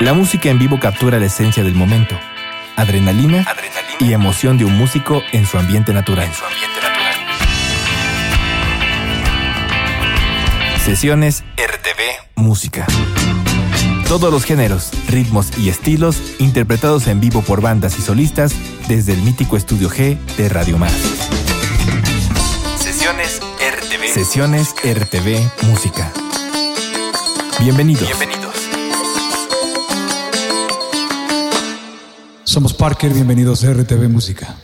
La música en vivo captura la esencia del momento, adrenalina, y emoción de un músico en su ambiente natural. Sesiones RTV Música. Todos los géneros, ritmos y estilos interpretados en vivo por bandas y solistas desde el mítico Estudio G de Radio Más. Sesiones RTV. Sesiones RTV Música. Bienvenidos. Bienvenidos. Somos Parker, bienvenidos a RTV Música.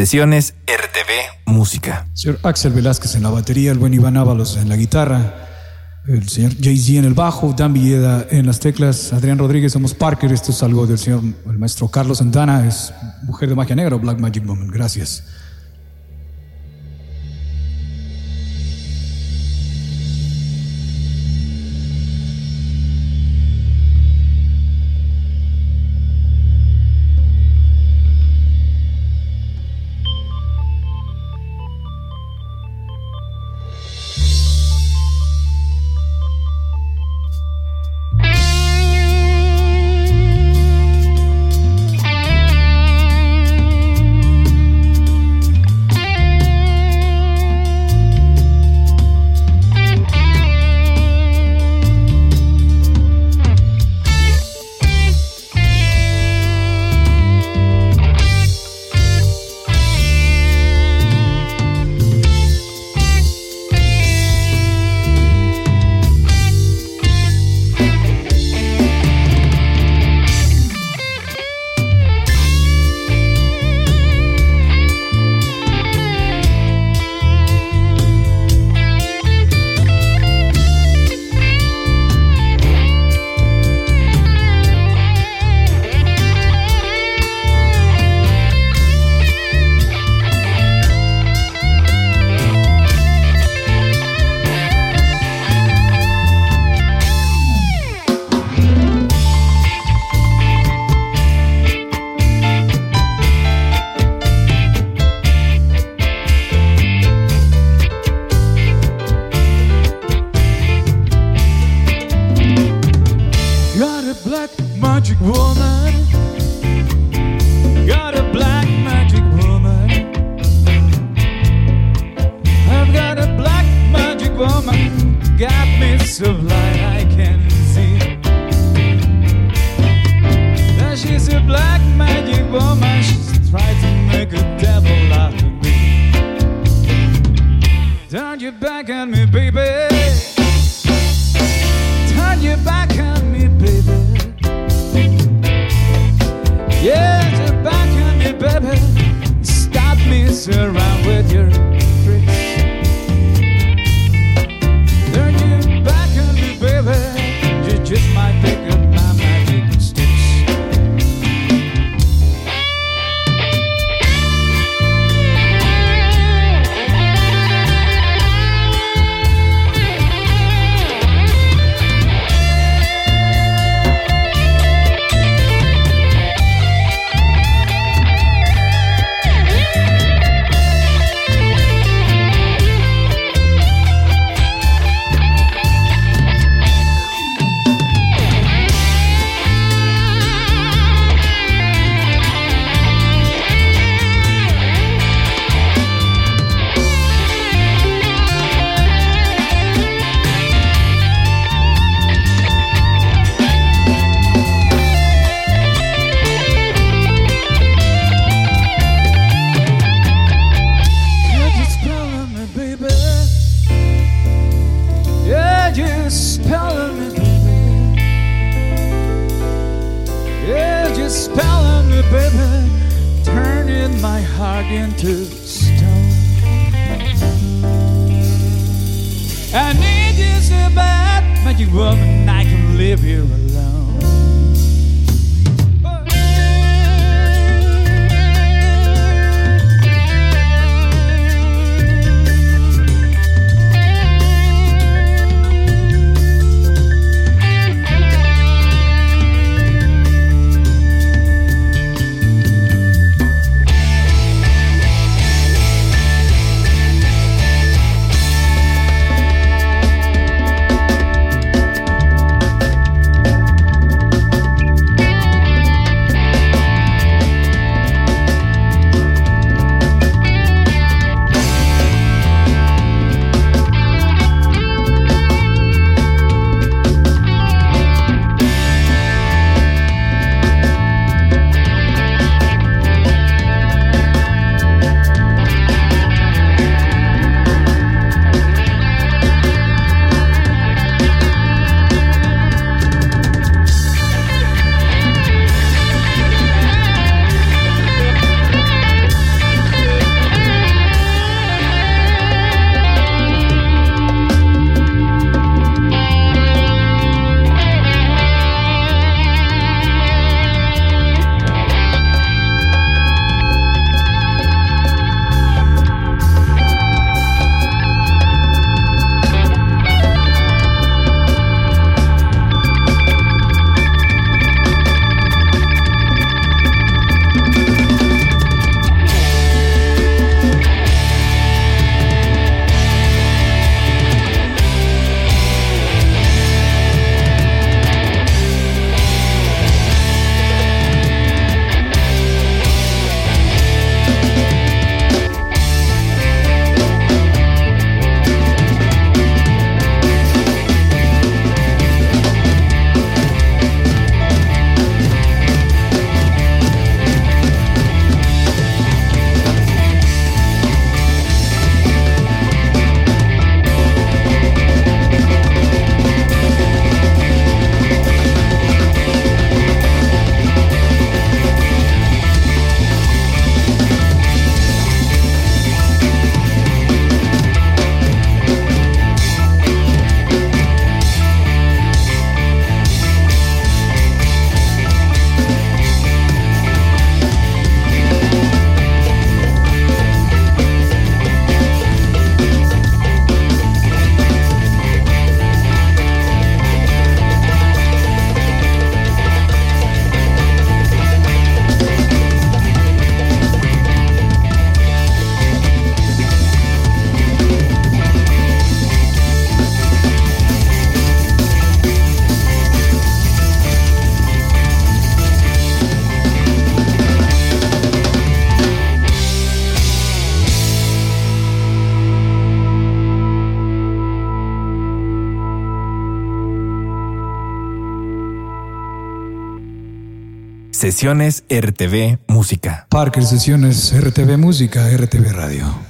Sesiones RTV Música. Señor Axel Velázquez en la batería, el buen Iván Ábalos en la guitarra, el señor Jay-Z en el bajo, Dan Villeda en las teclas, Adrián Rodríguez, somos Parker, esto es algo del señor, el maestro Carlos Santana, es Mujer de Magia Negra, Black Magic Moment, gracias. my heart into stone. I need you so bad, magic woman, I can live here alone. Sesiones RTV Música. Parker Sesiones RTV Música, RTV Radio.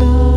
so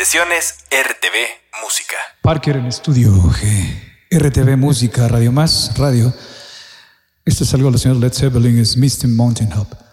RTV Música. Parker en estudio G. RTV Música, Radio Más, Radio. Esto es algo de los señores Led Zeppelin, es Misty Mountain Hub.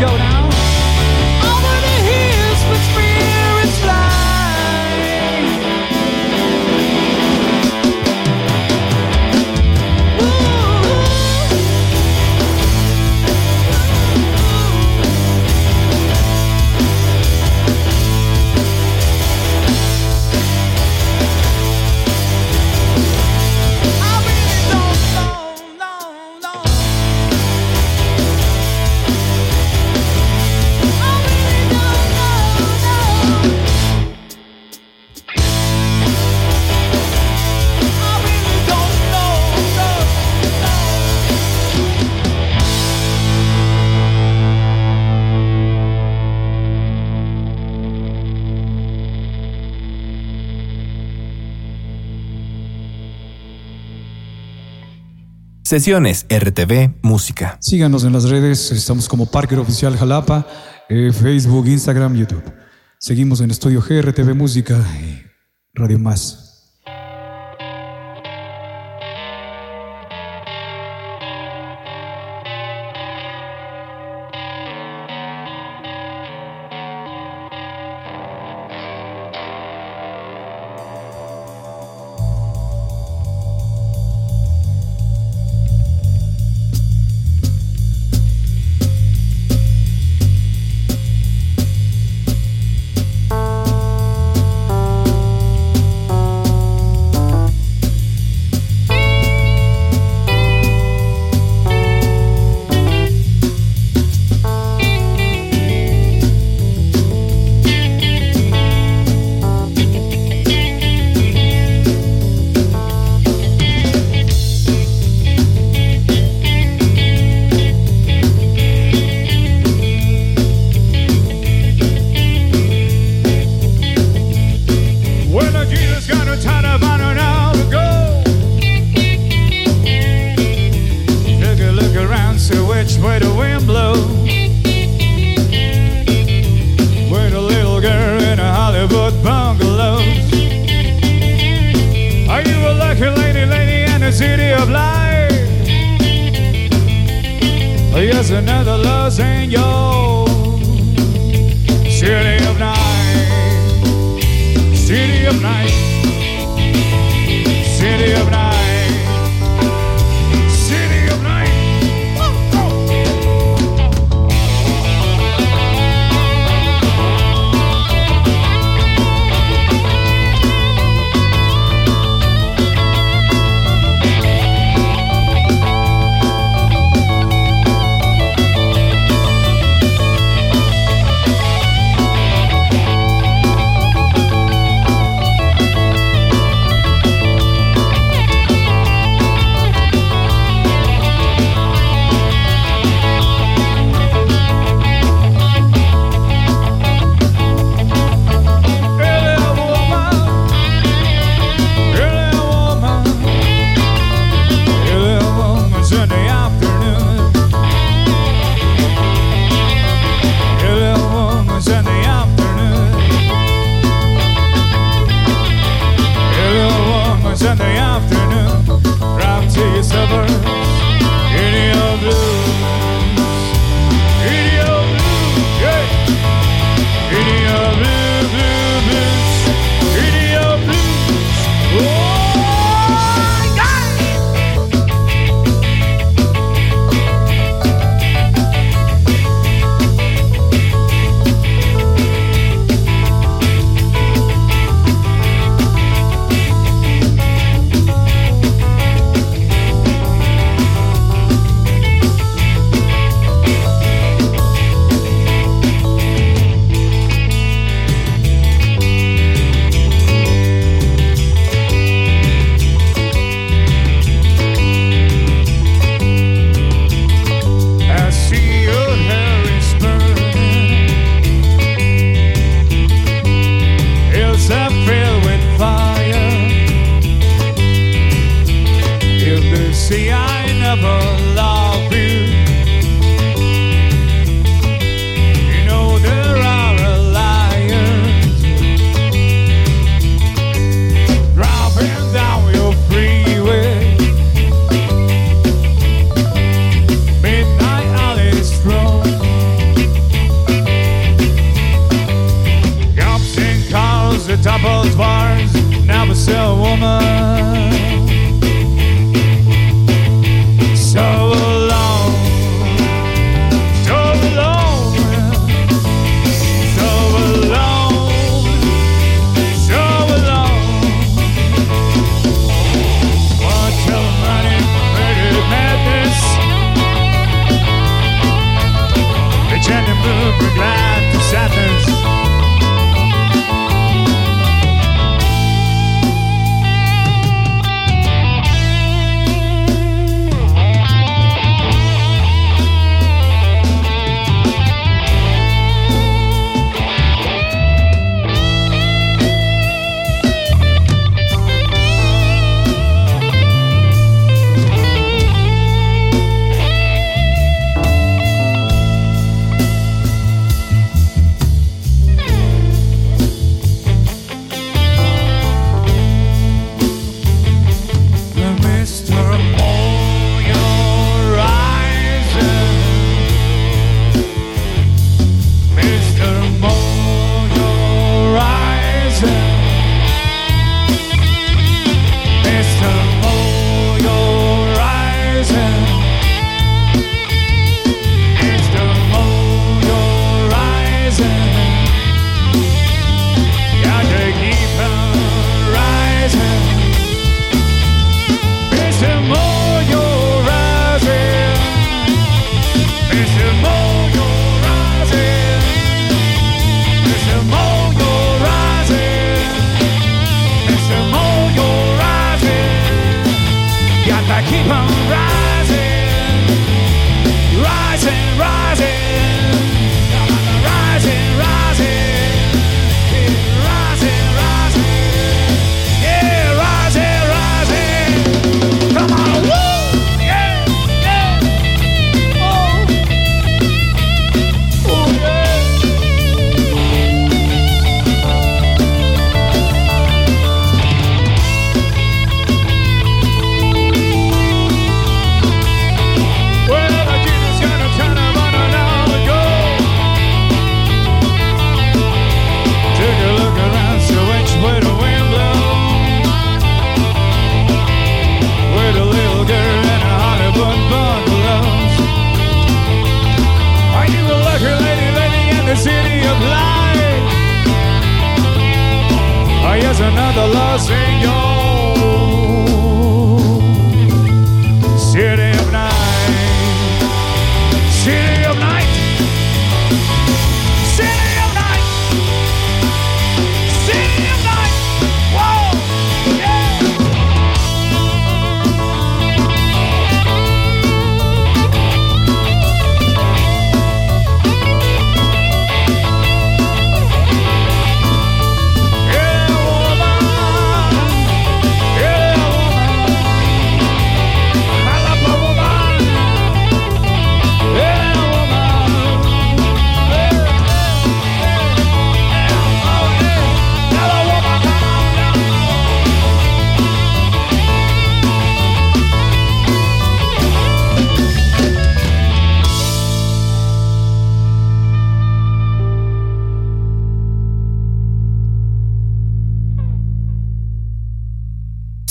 go down. Sesiones RTV Música. Síganos en las redes, estamos como Parker Oficial Jalapa, eh, Facebook, Instagram, YouTube. Seguimos en Estudio G, RTV Música y Radio Más.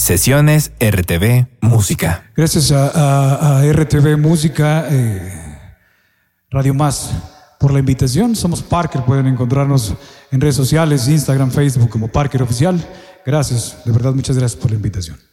Sesiones RTV Música. Gracias a, RTV Música, eh, Radio Más, por la invitación. Somos Parker, pueden encontrarnos en redes sociales, Instagram, Facebook como Parker Oficial. Gracias, de verdad muchas gracias por la invitación.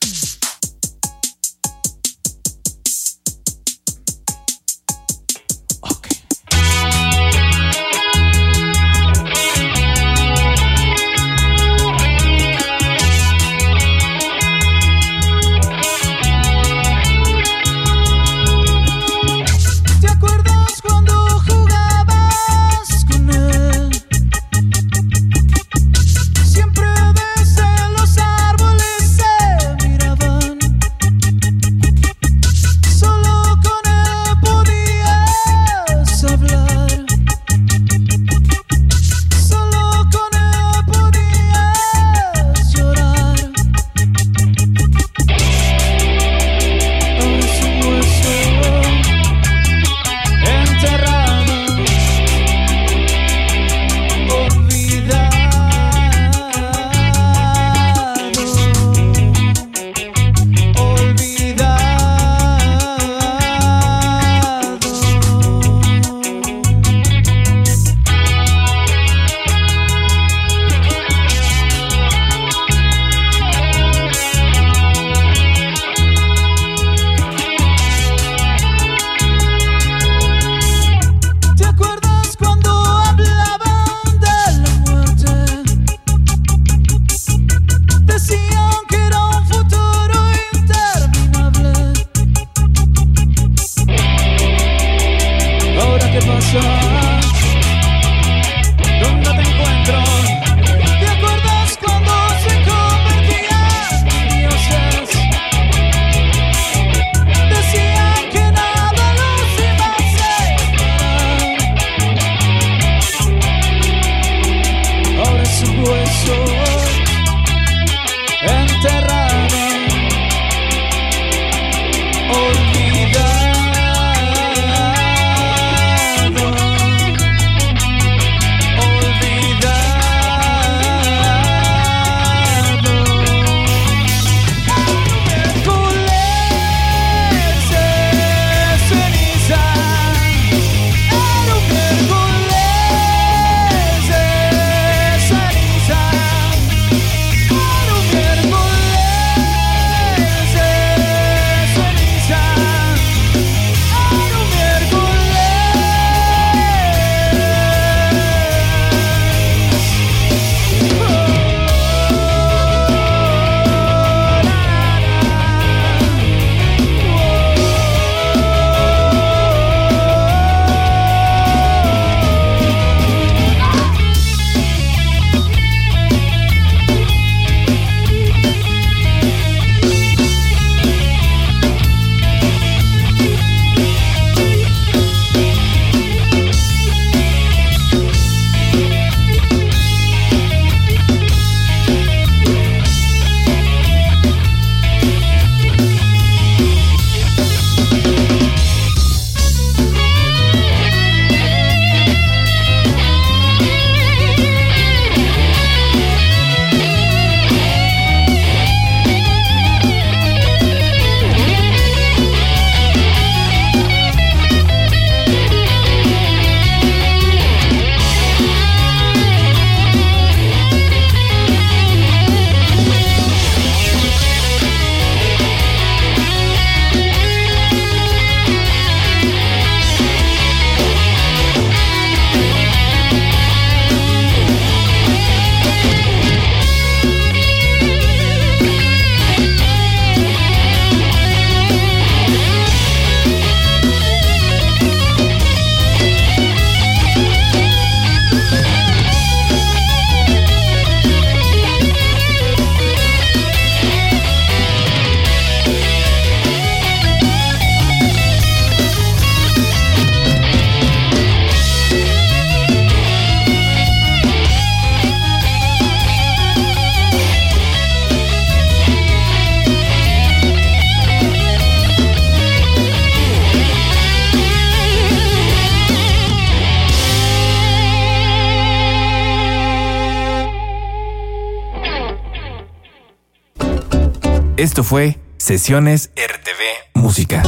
Esto fue Sesiones RTV Música.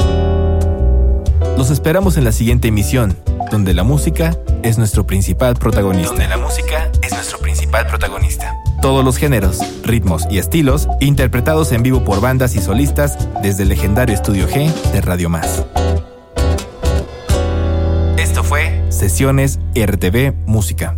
Los esperamos en la siguiente emisión, donde la música es nuestro principal protagonista. Donde la música es nuestro principal protagonista. Todos los géneros, ritmos y estilos interpretados en vivo por bandas y solistas desde el legendario Estudio G de Radio Más. Esto fue Sesiones RTV Música.